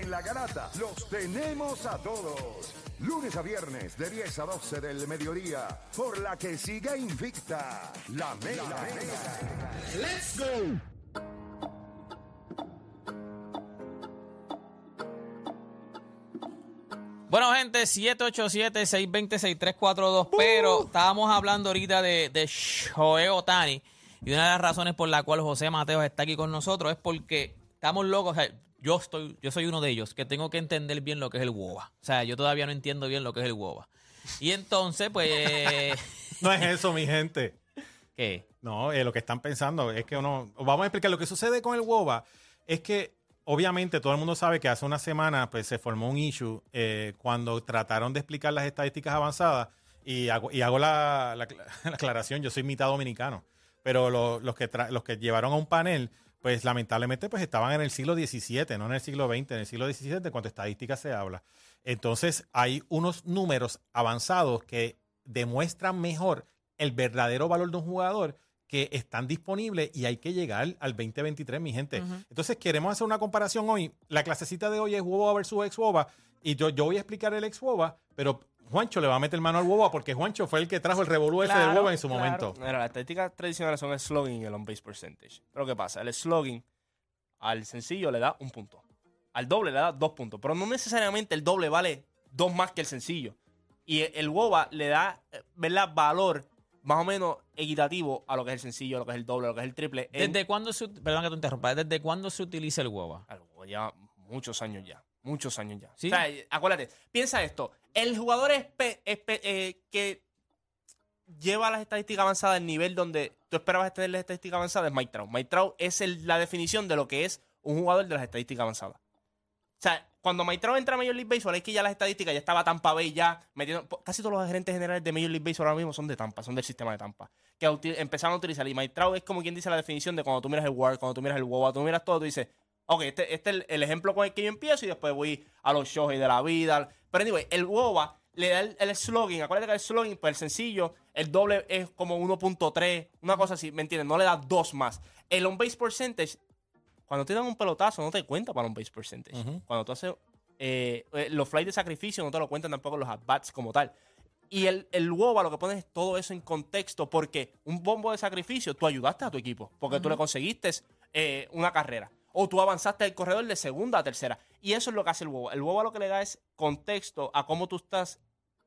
en la garata los tenemos a todos. Lunes a viernes de 10 a 12 del mediodía, por la que siga invicta la Mega. ¡Let's go! Bueno, gente, 787-620-6342. Pero estábamos hablando ahorita de, de Shohei Otani. Y una de las razones por la cual José Mateos está aquí con nosotros es porque estamos locos. O sea, yo, estoy, yo soy uno de ellos que tengo que entender bien lo que es el WOBA. O sea, yo todavía no entiendo bien lo que es el WOBA. Y entonces, pues. No es eso, mi gente. ¿Qué? No, eh, lo que están pensando es que uno. Vamos a explicar lo que sucede con el WOBA. Es que, obviamente, todo el mundo sabe que hace una semana pues, se formó un issue eh, cuando trataron de explicar las estadísticas avanzadas. Y hago, y hago la, la- la aclaración: yo soy mitad dominicano. Pero lo- los, que los que llevaron a un panel, pues lamentablemente, pues estaban en el siglo XVII, no en el siglo XX, en el siglo XVII, en cuanto a estadística se habla. Entonces, hay unos números avanzados que demuestran mejor el verdadero valor de un jugador que están disponibles y hay que llegar al 2023, mi gente. Entonces, queremos hacer una comparación hoy. La clasecita de hoy es WOBA versus ex WOBA y yo, yo voy a explicar el ex WOBA, pero Juancho le va a meter mano al WOBA porque Juancho fue el que trajo el revolú ese del WOBA en su claro. momento. Mira, las estadísticas tradicionales son el slogan y el on-base percentage. Pero ¿qué pasa? El slogan al sencillo le da un punto. Al doble le da dos puntos. Pero no necesariamente el doble vale dos más que el sencillo. Y el- el WOBA le da, ¿verdad? Valor más o menos equitativo a lo que es el sencillo, a lo que es el doble, a lo que es el triple. En- ¿Desde cuándo se, perdón que te interrumpa, ¿desde cuándo se utiliza el WOBA? Algo, ya muchos años ya. Muchos años ya. ¿Sí? O sea, acuérdate, piensa esto. El jugador espe- espe- eh, que lleva las estadísticas avanzadas al nivel donde tú esperabas tener las estadísticas avanzadas es Mike Trout. Mike Trout es el- la definición de lo que es un jugador de las estadísticas avanzadas. O sea, cuando Mike Trout entra a Major League Baseball, es que ya las estadísticas ya estaba Tampa Bay ya metiendo. Casi todos los gerentes generales de Major League Baseball ahora mismo son de Tampa, son del sistema de Tampa. Que empezaron a utilizar. Y Mike Trout es como quien dice la definición de cuando tú miras el WAR, cuando tú miras el WOBA, tú miras todo, tú dices, ok, este, este es el, el ejemplo con el que yo empiezo y después voy a los shows de la vida. Pero anyway, el WOBA le da el, el slogan. Acuérdate que el slogan, pues el sencillo, el doble es como 1.3, una cosa así, ¿me entiendes? No le da dos más. El on-base percentage cuando te dan un pelotazo, no te cuenta para un base percentage. Cuando tú haces eh, eh, los flights de sacrificio, no te lo cuentan tampoco los at-bats como tal. Y el, el WOBA lo que pone es todo eso en contexto, porque un bombo de sacrificio, tú ayudaste a tu equipo, porque tú le conseguiste eh, una carrera. O tú avanzaste el corredor de segunda a tercera. Y eso es lo que hace el WOBA. El WOBA lo que le da es contexto a cómo tú estás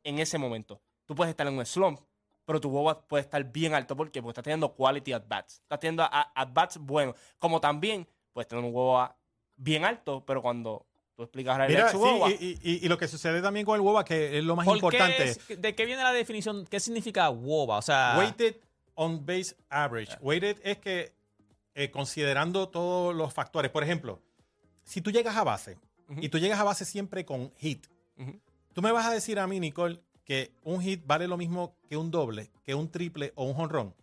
en ese momento. Tú puedes estar en un slump, pero tu WOBA puede estar bien alto. ¿Por qué? Porque estás teniendo quality at-bats. Estás teniendo a- at-bats buenos. Como también puedes tener un WOBA bien alto, pero cuando tú explicas el Mira, sí, y, y- y lo que sucede también con el WOBA, que es lo más ¿Por qué importante, es- ¿De qué viene la definición? ¿Qué significa WOBA? O sea, weighted on base average. Weighted es que, eh, considerando todos los factores, por ejemplo, si tú llegas a base y tú llegas a base siempre con hit, tú me vas a decir a mí, Nicole, que un hit vale lo mismo que un doble, que un triple o un jonrón.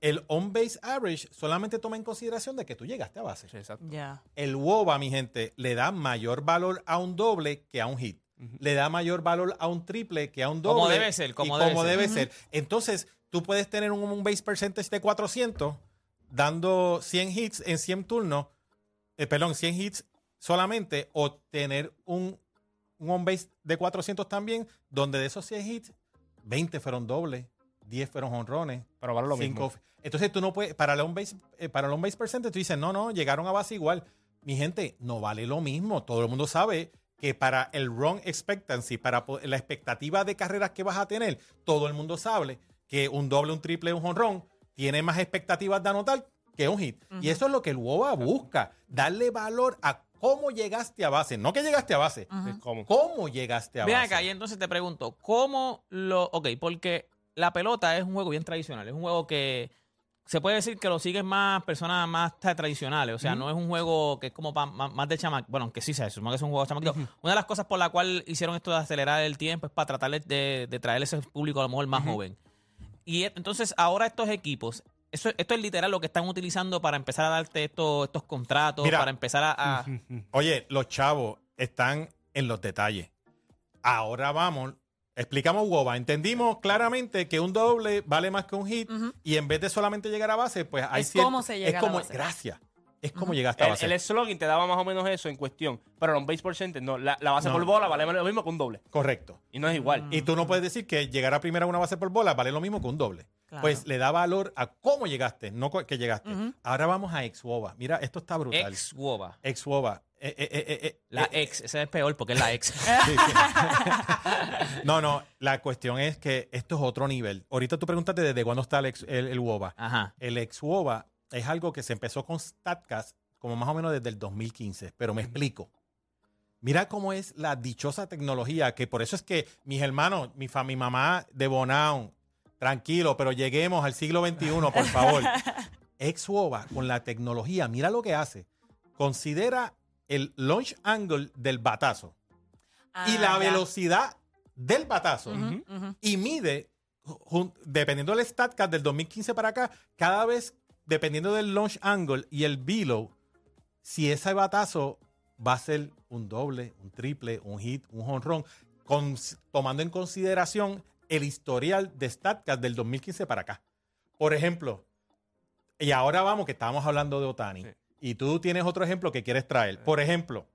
El on-base average solamente toma en consideración de que tú llegaste a base. Sí, exacto. El WOBA, mi gente, le da mayor valor a un doble que a un hit. Le da mayor valor a un triple que a un doble. Como debe ser, como y debe como ser. debe ser. Entonces, tú puedes tener un, un base percentage de 400 dando 100 hits en 100 turnos, eh, perdón, 100 hits solamente, o tener un, un on base de 400 también, donde de esos 100 hits, 20 fueron dobles, 10 fueron honrones, Pero vale lo Cinco. mismo. Entonces tú no puedes, para el on base, eh, para el on base percentage, tú dices, no, no, llegaron a base igual. Mi gente, no vale lo mismo. Todo el mundo sabe que para el run expectancy, para la expectativa de carreras que vas a tener, todo el mundo sabe que un doble, un triple, un honrón tiene más expectativas de anotar que un hit. Y eso es lo que el WOBA busca, darle valor a cómo llegaste a base. No que llegaste a base, Es como. cómo llegaste a Ven base. acá, y entonces te pregunto, ¿cómo lo...? Ok, porque la pelota es un juego bien tradicional, es un juego que se puede decir que lo siguen más personas más tra- tradicionales, o sea, no es un juego que es como pa- más, más de chamac, bueno, aunque sí se supone que es un juego de chamaquito. Una de las cosas por la cual hicieron esto de acelerar el tiempo es para tratar de, de traer ese público a lo mejor más joven. Y e- entonces ahora estos equipos, eso, esto es literal lo que están utilizando para empezar a darte estos, estos contratos, Mira. para empezar a... a- Oye, los chavos están en los detalles. Ahora vamos, explicamos WOBA. Entendimos claramente que un doble vale más que un hit y en vez de solamente llegar a base, pues hay Es cier- cómo se llega es a la como, base. Gracias. Es como llegaste a El, base. el slogan te daba más o menos eso en cuestión. Pero en base percentage, no. La, la base No. por bola vale lo mismo que un doble. Correcto. Y no es igual. Y tú no puedes decir que llegar a primera a una base por bola vale lo mismo que un doble. Claro. Pues le da valor a cómo llegaste, no que llegaste. Ahora vamos a ex-WOBA. Mira, esto está brutal. Ex WOBA. Ex-WOBA. Eh, eh, eh, eh, eh, La eh, ex, esa es peor porque es la ex. sí, sí. no, no, la cuestión es que esto es otro nivel. Ahorita tú preguntaste desde cuándo está el, ex, el, el WOBA. Ajá. El ex-WOBA es algo que se empezó con StatCast como más o menos desde el 2015, pero me explico. Mira cómo es la dichosa tecnología, que por eso es que mis hermanos, mi, fa- mi mamá de Bonao, tranquilo, pero lleguemos al siglo XXI, por favor. Ex-WOBA con la tecnología, mira lo que hace. Considera el launch angle del batazo y Ah, la ya. velocidad del batazo y mide, dependiendo del StatCast del 2015 para acá, cada vez, dependiendo del launch angle y el below, si ese batazo va a ser un doble, un triple, un hit, un home run, con- tomando en consideración el historial de StatCast del 2015 para acá. Por ejemplo, y ahora vamos, que estábamos hablando de Otani, Sí. y tú tienes otro ejemplo que quieres traer. Por ejemplo,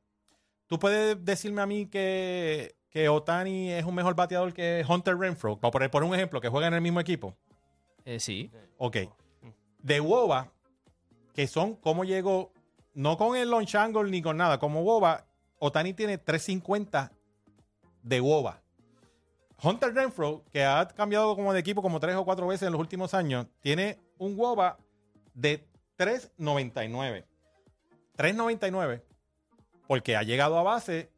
tú puedes decirme a mí que, que Otani es un mejor bateador que Hunter Renfro, por poner por un ejemplo, que juega en el mismo equipo. Eh, sí. Ok. De Woba, que son cómo llegó, no con el launch angle ni con nada, como Woba, Otani tiene 350 de Woba. Hunter Renfro, que ha cambiado como de equipo como tres o cuatro veces en los últimos años, tiene un Woba de 3.99. 3.99 porque ha llegado a base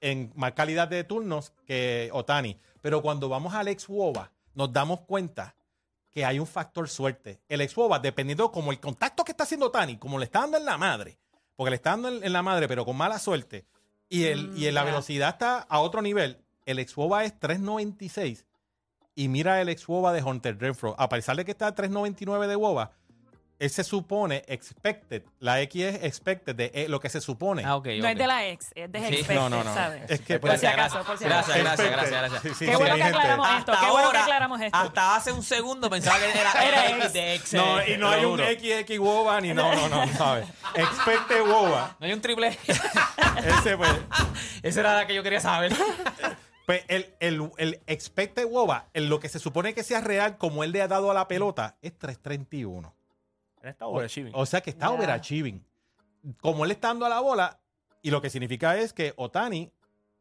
en más calidad de turnos que Otani. Pero cuando vamos al ex Woba, nos damos cuenta que hay un factor suerte. El ex dependiendo como el contacto que está haciendo Otani, como le está dando en la madre, porque le está dando en, en la madre, pero con mala suerte, y, el, y la ya. velocidad está a otro nivel, el ex es 3.96. Y mira el ex de Hunter Renfro. A pesar de que está a 3.99 de Woba, él se supone expected. La X es expected de eh, lo que se supone. Ah, ok. No es de la ex, es de Sí. expected, No, no, no. ¿sabes? Es que Por si acaso, por si acaso. Gracias, gracias, gracias, gracias. Sí, sí, Qué sí, bueno que aclaramos esto, qué bueno que aclaramos esto. Hasta hace un segundo pensaba que era, Era ex. X de ex. No, y no hay un. XX Woba ni no, no, no, ¿sabes? Expected Woba. No hay un triple. Ese pues. Esa era la que yo quería saber. Pues el, el, el expected Woba, en lo que se supone que sea real, como él le ha dado a la pelota, es 331. Él está overachieving. O sea que está overachieving. Como él está dando a la bola, y lo que significa es que Otani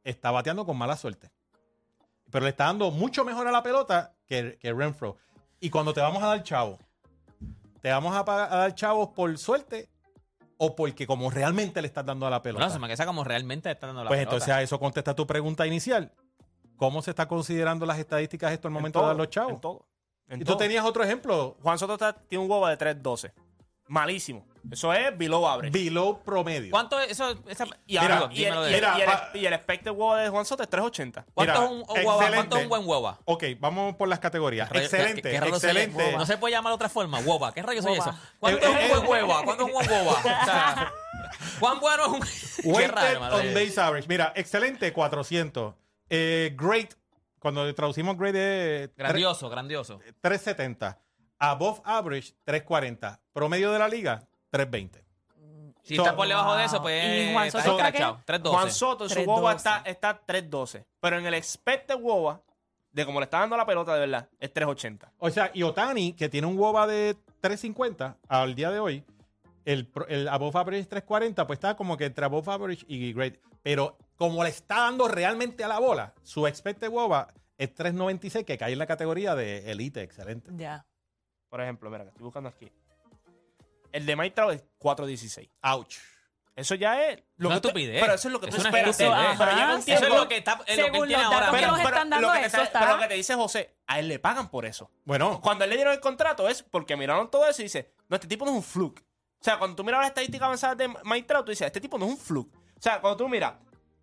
está bateando con mala suerte. Pero le está dando mucho mejor a la pelota que, que Renfro. Y cuando te vamos a dar chavo, ¿te vamos a, pa- a dar chavos por suerte o porque como realmente le estás dando a la pelota? No, se me queda como realmente está dando la pues pelota. entonces a eso contesta tu pregunta inicial. ¿Cómo se está considerando las estadísticas esto al En momento todo, de dar los chavos? En todo. En Y tú todo. tenías otro ejemplo, Juan Soto está- tiene un WOBA de 3.12. Malísimo. Eso es below average. below promedio. ¿Cuánto es eso? esa- y, Mira, ahora- y el, y Mira, y el- pa- y el expected WOBA de Juan Soto es 3.80. ¿Cuánto Mira, es un guava? ¿Cuánto es un buen guava? Ok, vamos por las categorías. ¿Qué- Excelente, qué- qué excelente. No se puede llamar de otra forma. Guava. ¿Qué rayo soy Guava. eso? ¿Cuánto Eh, es eh, un buen hueva? ¿Cuánto es un buen guava? O sea, ¿Cuán bueno es un Qué Weighted raro, on base average. Mira, excelente, 400. Eh, great, cuando traducimos great es Grandioso, grandioso. 370. Above average, 340. Promedio de la liga, 320. Si So- está por debajo de eso, pues. ¿Y Juan está Soto está qué? 312. Juan Soto en su 3.12. WOBA está, está 3.12. Pero en el expected WOBA, de como le está dando la pelota de verdad, es 3.80. O sea, y Otani, que tiene un WOBA de 350 al día de hoy, el, above average es 340, pues está como que entre above average y great. Pero como le está dando realmente a la bola, su expected WOBA es 396, que cae en la categoría de elite, excelente. Ya. Por ejemplo, mira, que estoy buscando aquí. El de Mike Trout es 4.16. Ouch. Eso ya es lo Una que tú- estupidez. Pero eso es lo que Es tú esperas. estupidez. Pero yo no entiendo. Eso es lo que está. Es lo que tiene ahora. están dando lo que eso, está- está- pero lo que te dice José, a él le pagan por eso. Bueno, Cuando él le dieron el contrato es porque miraron todo eso y dice, no, este tipo no es un fluke. O sea, cuando tú miras las estadísticas avanzadas de Mike Trout, tú dices, este tipo no es un fluke. O sea, cuando tú miras,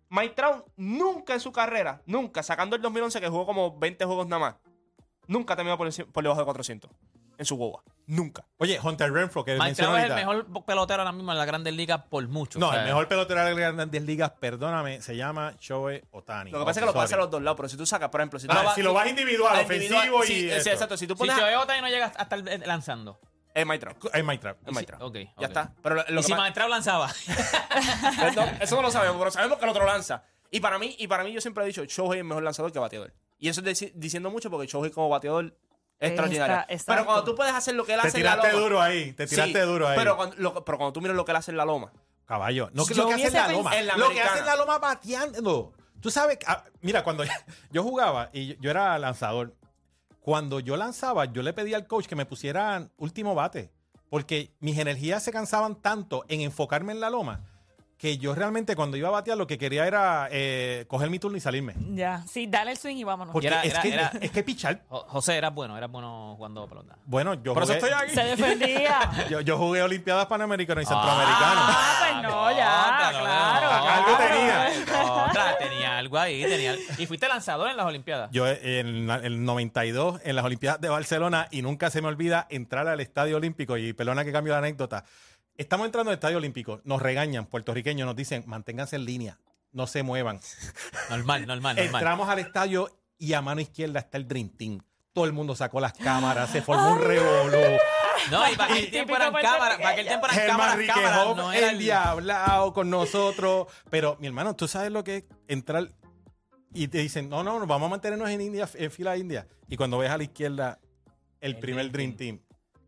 Mike Trout nunca en su carrera, nunca, sacando el 2011 que jugó como 20 juegos nada más, nunca terminó por, debajo de 400 en su boba. Nunca. oye, Hunter Renfro, que Mike mencionó Trout es el mejor pelotero ahora mismo en la Grandes Ligas por mucho. No, o sea, el mejor pelotero de las grandes ligas, perdóname, se llama Shohei Otani. Lo que pasa es que lo puede hacer a los dos lados, pero si tú sacas, por ejemplo, si tú Ah, lo vas- si lo vas individual, a ofensivo individual, y sí, sí, esto. exacto, si tú Si pones a- Shohei Ohtani no llega hasta el lanzando. Es Minecraft. Es Minecraft. Es Minecraft. Ok, Ya ok. está. Pero lo, lo y que si Maestrao lanzaba. no, eso no lo sabemos, pero sabemos que el otro lanza. Y para mí, y para mí yo siempre he dicho, Shohei es mejor lanzador que bateador. Y eso es diciendo mucho porque Shohei como bateador es extraordinario. Pero cuando tú puedes hacer lo que él Te hace en la tiraste loma. duro ahí. Te Sí, tiraste duro ahí. Pero cuando, lo- pero cuando tú miras lo que él hace en la loma. Caballo. No que Yo lo que hace en la loma. en la lo que hace en la loma bateando. Tú sabes, ah, mira, cuando yo jugaba y yo, yo era lanzador, cuando yo lanzaba, yo le pedía al coach que me pusiera último bate. Porque mis energías se cansaban tanto en enfocarme en la loma que yo realmente cuando iba a batear lo que quería era eh, coger mi turno y salirme. Ya, sí, dale el swing y vámonos. Porque era- es, era- que, era- es que pichar. Jo- José era bueno, era bueno jugando pelota. Bueno, yo Por eso jugué, estoy aquí. Se defendía. yo, yo jugué Olimpiadas Panamericanas y Centroamericanas. Ah, pues no, ya, Contra, claro. Algo claro. tenía. Contra, tenía algo ahí. Tenía, y fuiste lanzador en las Olimpiadas. Yo en el 92 en las Olimpiadas de Barcelona y nunca se me olvida entrar al Estadio Olímpico y perdona que cambio la anécdota. Estamos entrando al Estadio Olímpico, nos regañan, puertorriqueños nos dicen, manténganse en línea, no se muevan. Normal, normal, normal. Entramos al estadio y a mano izquierda está el Dream Team. Todo el mundo sacó las cámaras, se formó un revolú. No, y para aquel tiempo eran cámaras, para aquel tiempo eran cámaras, cámaras, no era el diablao con nosotros. Pero, mi hermano, ¿tú sabes lo que es entrar y te dicen, no, no, no, vamos a mantenernos en India, en fila india? Y cuando ves a la izquierda el, primer Dream Team,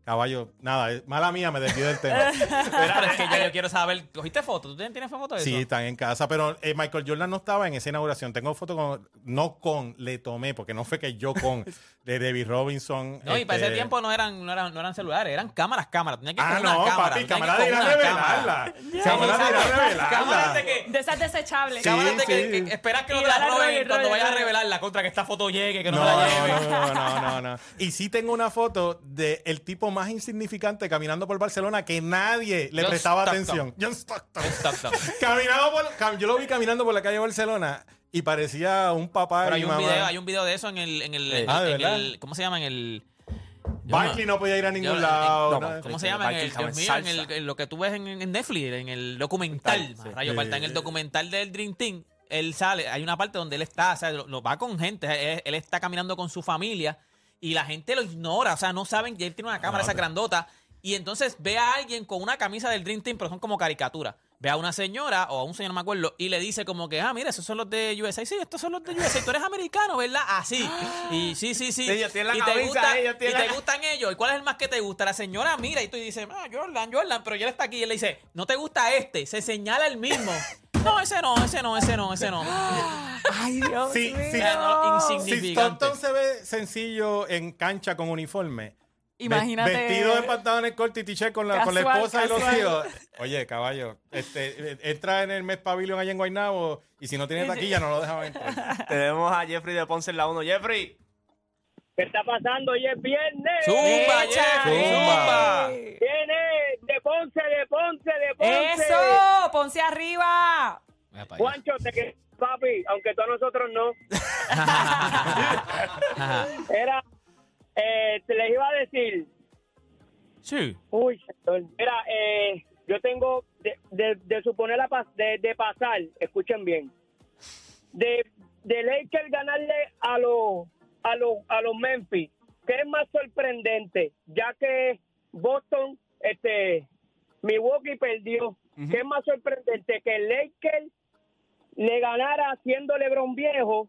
caballo, nada, es- mala mía, me desvío del tema. Pero es que yo, yo quiero saber, ¿cogiste fotos? ¿Tú tienes tienes fotos de Sí, eso? están en casa, pero eh, Michael Jordan no estaba en esa inauguración. Tengo fotos con, no con, le tomé, porque no fue que yo con, de David Robinson. No, y para ese este, tiempo no eran, no eran, no eran celulares, eran cámaras, cámaras. Tenía que Ah, coger una no, cámara. papi, cámara de ir a revelarla. Sí, Cámara de ir a revelarla. Cámaras de que, De esas desechables. Sí, cámaras de que, sí. que esperas que no Y te la roben cuando vayas a revelarla contra que esta foto llegue, que no, No, me la lleve. no, no, no, no. Y sí tengo una foto de el tipo más insignificante caminando por Barcelona que nadie le John prestaba Stockton. atención. John Stockton. Stockton. Caminando por, cam- yo lo vi caminando por la calle de Barcelona y parecía un papá Pero y hay un, mamá. video, hay un video de eso en el, en el, Ah, ¿de en el- ¿cómo se llama? En el, Barkley no podía ir a ningún Yo- lado. no, ¿no? ¿Cómo Sí, se llama? En el, Dios en mío, en, el, salsa. en lo que tú ves en, en Netflix, en el documental. Sí. Rayo Parta, en el documental del Dream Team, él sale, hay una parte donde él está, o sea, lo, lo va con gente, él, él está caminando con su familia y la gente lo ignora, o sea, no saben que él tiene una cámara esa grandota y entonces ve a alguien con una camisa del Dream Team, pero son como caricaturas. Ve a una señora o a un señor, no me acuerdo, y le dice como que, ah, mira, esos son los de USA. Sí, estos son los de USA. Tú eres americano, ¿verdad? Así. Y sí, sí, sí. Ellos tienen la y te, camisa, gusta- ellos y te la- gustan ellos. ¿Y cuál es el más que te gusta? La señora mira y tú dices, ah, Jordan, Jordan, pero ya él está aquí. Y él le dice, no te gusta este. Se señala el mismo. No, ese no, ese no, ese no, ese no. Ay, Dios Sí, mío. sí. Eh, no, Si insignificante. Stockton se ve sencillo en cancha con uniforme, Imagínate. Vestido de pantalones cortos y t-shirt con la, con la Casual, esposa y los casual. hijos. Oye, caballo, este, eh, entra en el mes pabellón allá en Guaynabo y si no tiene taquilla no lo dejan entrar. Tenemos a Jeffrey de Ponce en la 1. Jeffrey. ¿Qué está pasando? Hoy es viernes. Zumba, zumba. Viene de Ponce, de Ponce, de Ponce. ¡Eso! ¡Ponce arriba! Juancho, te quedas, papi, aunque tú a nosotros no. Era, eh, te les iba a decir, Sí. uy, mira, eh, yo tengo, de, de, de suponer la de, de pasar, escuchen bien, de, de ganarle a los a los a los Memphis, ¿qué es más sorprendente? Ya que Boston, este, Milwaukee perdió, ¿qué es más sorprendente? Que el Lakers le ganara siendo LeBron viejo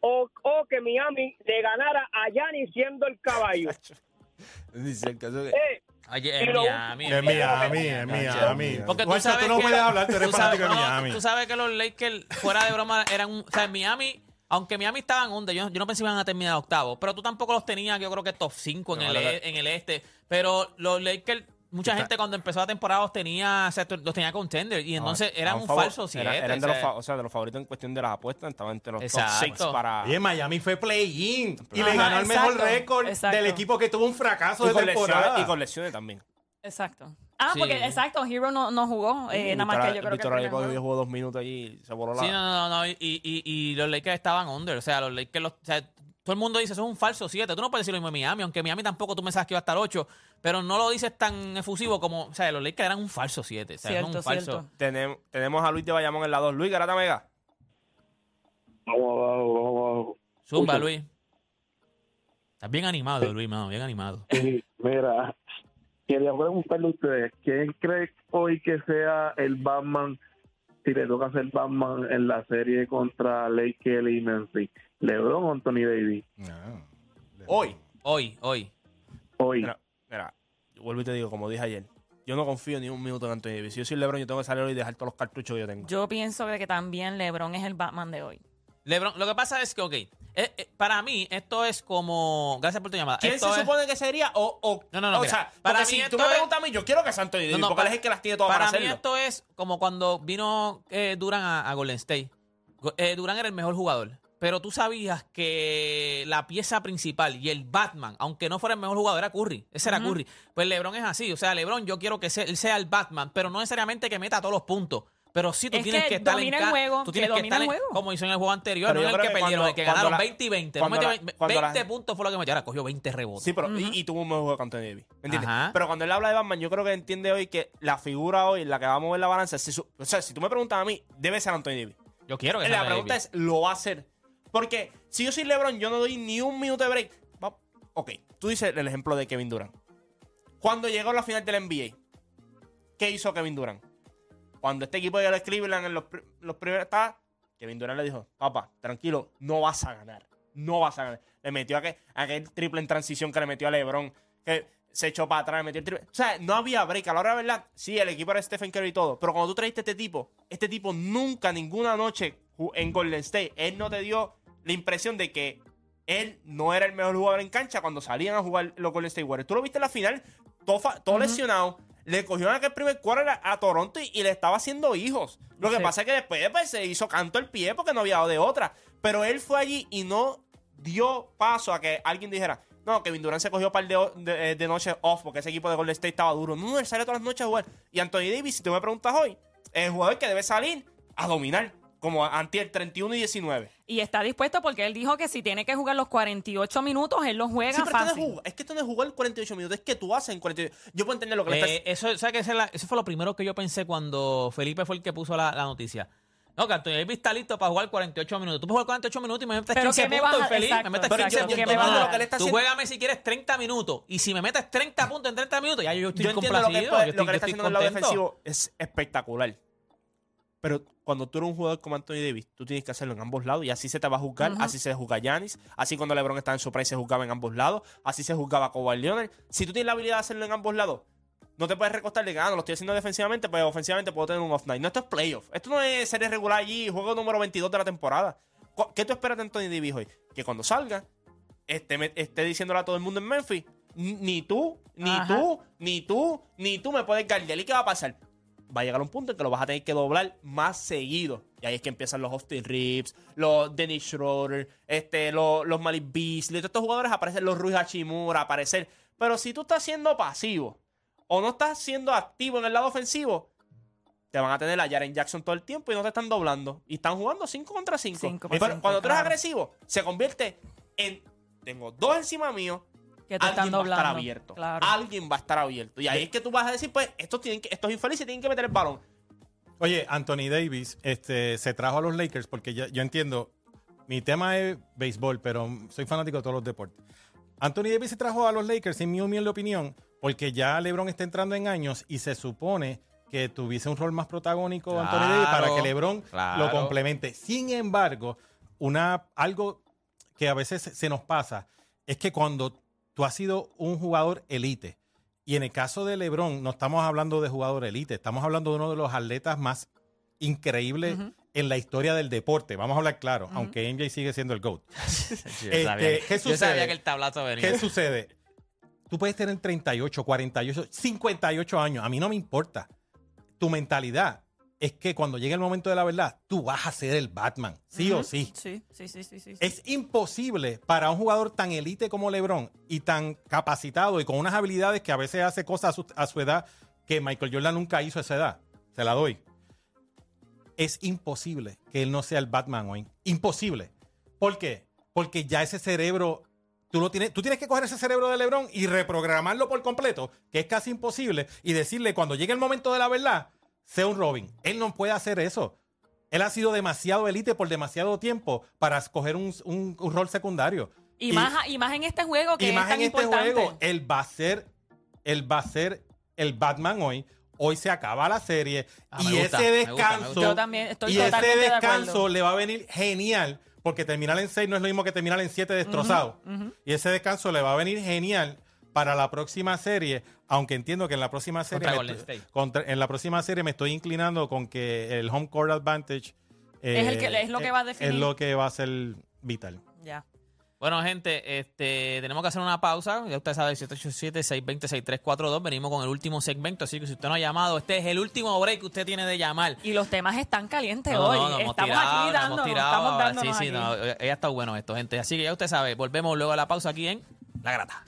o, o que Miami le ganara a Giannis siendo el caballo. Dice el caso que- Eh, Oye, lo- Miami. Es Miami, es Miami. Porque tú sabes tú no que- puedes hablar, tú eres fanático de Miami. Tú sabes que los Lakers, fuera de broma, eran un. O sea, en Miami, aunque Miami estaban under, yo, yo no pensé que iban a terminar octavo, pero tú tampoco los tenías, yo creo que top 5 en, No, el, la- e- en el este. Pero los Lakers, mucha gente cuando empezó la temporada los tenía, o sea, los tenía contender y entonces eran un favor- falso 7. era- Eran de los, fa- o sea, de los favoritos en cuestión de las apuestas. Estaban entre los top Exacto. 6 para. Oye, Miami fue play-in y le Ajá, ganó el mejor exacto, récord exacto. del equipo que tuvo un fracaso y, de con lesiones, temporada. y con lesiones también. Exacto. Ah, Sí. porque exacto, Hero no, no jugó. Eh, nada más que yo creo que. Víctor jugó dos minutos allí y se voló la. Sí, no, no, no. Y, y, y los Lakers estaban under. O sea, los Lakers, los- o sea, todo el mundo dice, eso es un falso 7. Tú no puedes decir lo mismo de Miami, aunque Miami tampoco tú pensabas que iba a estar 8, pero no lo dices tan efusivo como, o sea, los Lakers eran un falso 7. O sea, eran Cierto, un falso. cierto. Tenemos, tenemos a Luis de Bayamón en la 2. Luis Garata Mega. vamos abajo, vamos abajo. Zumba. Luis. Estás bien animado, Luis, mano, bien animado. Sí, mira, quería preguntarle a ustedes, ¿quién cree hoy que sea el Batman si le toca ser Batman en la serie contra Lake Kelly y Memphis? ¿LeBron o Anthony Davis? No. Hoy, Hoy, hoy. Hoy. mira, mira, yo vuelvo y te digo, como dije ayer, yo no confío ni un minuto en Anthony Davis. Si yo soy LeBron, yo tengo que salir hoy y dejar todos los cartuchos que yo tengo. Yo pienso que también LeBron es el Batman de hoy. LeBron, lo que pasa es que, ok, eh, eh, para mí esto es como... Gracias por tu llamada. ¿Quién Esto se es- supone que sería? O, o, No, no, no, O mira, sea, para para mí si esto tú me es- preguntas a mí, yo quiero que Anthony Davis, No, no, porque él es el que las tiene todas para para, mí hacerlo. esto es como cuando vino eh, Durán a, a Golden State. Eh, Durán era el mejor jugador. Pero tú sabías que la pieza principal y el Batman, aunque no fuera el mejor jugador, era Curry. Ese era Curry. Pues LeBron es así. O sea, LeBron yo quiero que sea, él sea el Batman, pero no necesariamente que meta todos los puntos. Pero sí tú Es tienes que que, estar domina en el juego, Tú tienes que, domina estar el en- juego. como hizo en el juego anterior, Pero no en el que que perdieron, cuando- el que ganaron la- 20 y 20. No cuando metió la- 20, cuando la- 20 puntos fue lo que metió. Ahora cogió 20 rebotes. Sí, pero y, y tuvo un mejor juego que Anthony Davis. ¿Me entiendes? Ajá. Pero cuando él habla de Batman, yo creo que entiende hoy que la figura hoy, la que va a mover la balanza, si su- o sea, si tú me preguntas a mí, debe ser Anthony Davis. Yo quiero que La pregunta Davis. es, ¿lo va a hacer? Porque si yo soy LeBron, yo no doy ni un minuto de break. Va- Ok, tú dices el ejemplo de Kevin Durant. Cuando llegó a la final del NBA, ¿qué hizo Kevin Durant? Cuando este equipo de Cleveland en los, los primeros estaba, Kevin Durant le dijo, papá, tranquilo, no vas a ganar. No vas a ganar. Le metió aquel, aquel triple en transición que le metió a LeBron, que se echó para atrás, le metió el triple. O sea, no había break. A la hora de verdad, sí, el equipo era Stephen Curry y todo. Pero cuando tú traiste a este tipo, este tipo nunca, ninguna noche en Golden State, él no te dio la impresión de que él no era el mejor jugador en cancha cuando salían a jugar los Golden State Warriors. Tú lo viste en la final, todo, todo lesionado. Le cogió en aquel primer quarter a, a Toronto y, y le estaba haciendo hijos. Lo que Sí. pasa es que después pues, se hizo canto el pie porque no había dado de otra. Pero él fue allí y no dio paso a que alguien dijera, no, Kevin Durant se cogió un par de, de, de noches off porque ese equipo de Golden State estaba duro. No, él sale todas las noches a jugar. Y Anthony Davis, si tú me preguntas hoy, es el jugador que debe salir a dominar, como ante el 31 y 19. Y está dispuesto porque él dijo que si tiene que jugar los 48 minutos, él los juega Sí, pero esto no es, fácil. es que esto no es jugar 48 minutos, es que tú haces en 48 Yo puedo entender lo que le Eh, estás... eso, es la- eso fue lo primero que yo pensé cuando Felipe fue el que puso la, la noticia. No, que Anthony Davis está listo para jugar 48 minutos. Tú puedes jugar 48 minutos y me metes Pero 15 ¿qué me puntos vas a- y feliz. exacto, me metes Pero 15 yo- yo puntos. ¿qué me vas a No, no, dar? que le está Tú juégame si quieres 30 minutos. Y si me metes 30 puntos en 30 minutos, ya yo estoy Yo entiendo lo que, complacido. puede- yo lo estoy- que le está haciendo en el lado defensivo es espectacular. Pero cuando tú eres un jugador como Anthony Davis, tú tienes que hacerlo en ambos lados y así se te va a juzgar, así se juzga Giannis, así cuando LeBron estaba en su prime se juzgaba en ambos lados, así se juzgaba Kawhi Leonard. Si tú tienes la habilidad de hacerlo en ambos lados, no te puedes recostar de ah, no, lo estoy haciendo defensivamente, pero ofensivamente puedo tener un off night. No, esto es playoff. Esto no es serie regular allí, juego número 22 de la temporada. ¿Qué tú esperas de Anthony Davis hoy? Que cuando salga, esté, esté diciéndole a todo el mundo en Memphis, "N- ni tú, ni Ajá. tú, ni tú, ni tú me puedes guardiar. ¿Y qué va a pasar? Va a llegar un punto en que lo vas a tener que doblar más seguido. Y ahí es que empiezan los Austin Reeves, los Dennis Schroeder, este, los, los Malik Beasley, todos estos jugadores aparecen, los Rui Hachimura, aparecer. Pero si tú estás siendo pasivo o no estás siendo activo en el lado ofensivo, te van a tener a Jaren Jackson todo el tiempo y no te están doblando. Y están jugando 5 contra 5. Cinco Pero cinco, cuando tú eres claro. agresivo, se convierte en. Tengo dos encima mío. Que te están Alguien va a estar abierto. Claro. Alguien va a estar abierto. Y ahí es que tú vas a decir, pues, estos, tienen que, estos infelices tienen que meter el balón. Oye, Anthony Davis este, se trajo a los Lakers porque yo, yo entiendo, mi tema es béisbol, pero soy fanático de todos los deportes. Anthony Davis se trajo a los Lakers, en mi humilde opinión, porque ya LeBron está entrando en años y se supone que tuviese un rol más protagónico Anthony Davis para que LeBron claro. lo complemente. Sin embargo, una, algo que a veces se nos pasa es que cuando tú has sido un jugador elite, y en el caso de LeBron, no estamos hablando de jugador elite, estamos hablando de uno de los atletas más increíbles en la historia del deporte. Vamos a hablar claro, aunque MJ sigue siendo el GOAT. Yo Este, sabía, ¿qué yo sucede? sabía que el tablazo venía. ¿Qué sucede? Tú puedes tener 38, 48, 58 años. A mí no me importa. Tu mentalidad es que cuando llegue el momento de la verdad, tú vas a ser el Batman, sí o sí. Sí, sí, sí, sí, sí. Es imposible para un jugador tan elite como LeBron y tan capacitado y con unas habilidades que a veces hace cosas a su, a su edad que Michael Jordan nunca hizo a esa edad. Se la doy. Es imposible que él no sea el Batman hoy. Imposible. ¿Por qué? Porque ya ese cerebro, tú lo tienes, tú tienes que coger ese cerebro de LeBron y reprogramarlo por completo, que es casi imposible, y decirle cuando llegue el momento de la verdad, sea un Robin. Él no puede hacer eso. Él ha sido demasiado elite por demasiado tiempo para escoger un, un- un rol secundario. Y, más, y más en este juego que y es más tan en este importante. juego, él va a ser él va a ser el Batman hoy. Hoy se acaba la serie Ah, me y gusta, ese me gusta, me descanso gusta. Yo también estoy y ese de descanso le va a venir genial porque terminar en 6 no es lo mismo que terminar en 7 destrozado. Y ese descanso le va a venir genial para la próxima serie, aunque entiendo que en la próxima serie Contra estoy- contra- en la próxima serie me estoy inclinando con que el home court advantage eh, Es el que- es lo que va a definir. Es lo que va a ser vital. Ya. Bueno, gente, este, tenemos que hacer una pausa. Ya usted sabe, 787-620-6342. Venimos con el último segmento, así que si usted no ha llamado, este es el último break que usted tiene de llamar. Y los temas están calientes No, hoy. no, hemos estamos tirado, aquí tirado. estamos dándonos sí, sí, aquí. no, ya está bueno esto, gente. Así que ya usted sabe, volvemos luego a la pausa aquí en La Grata.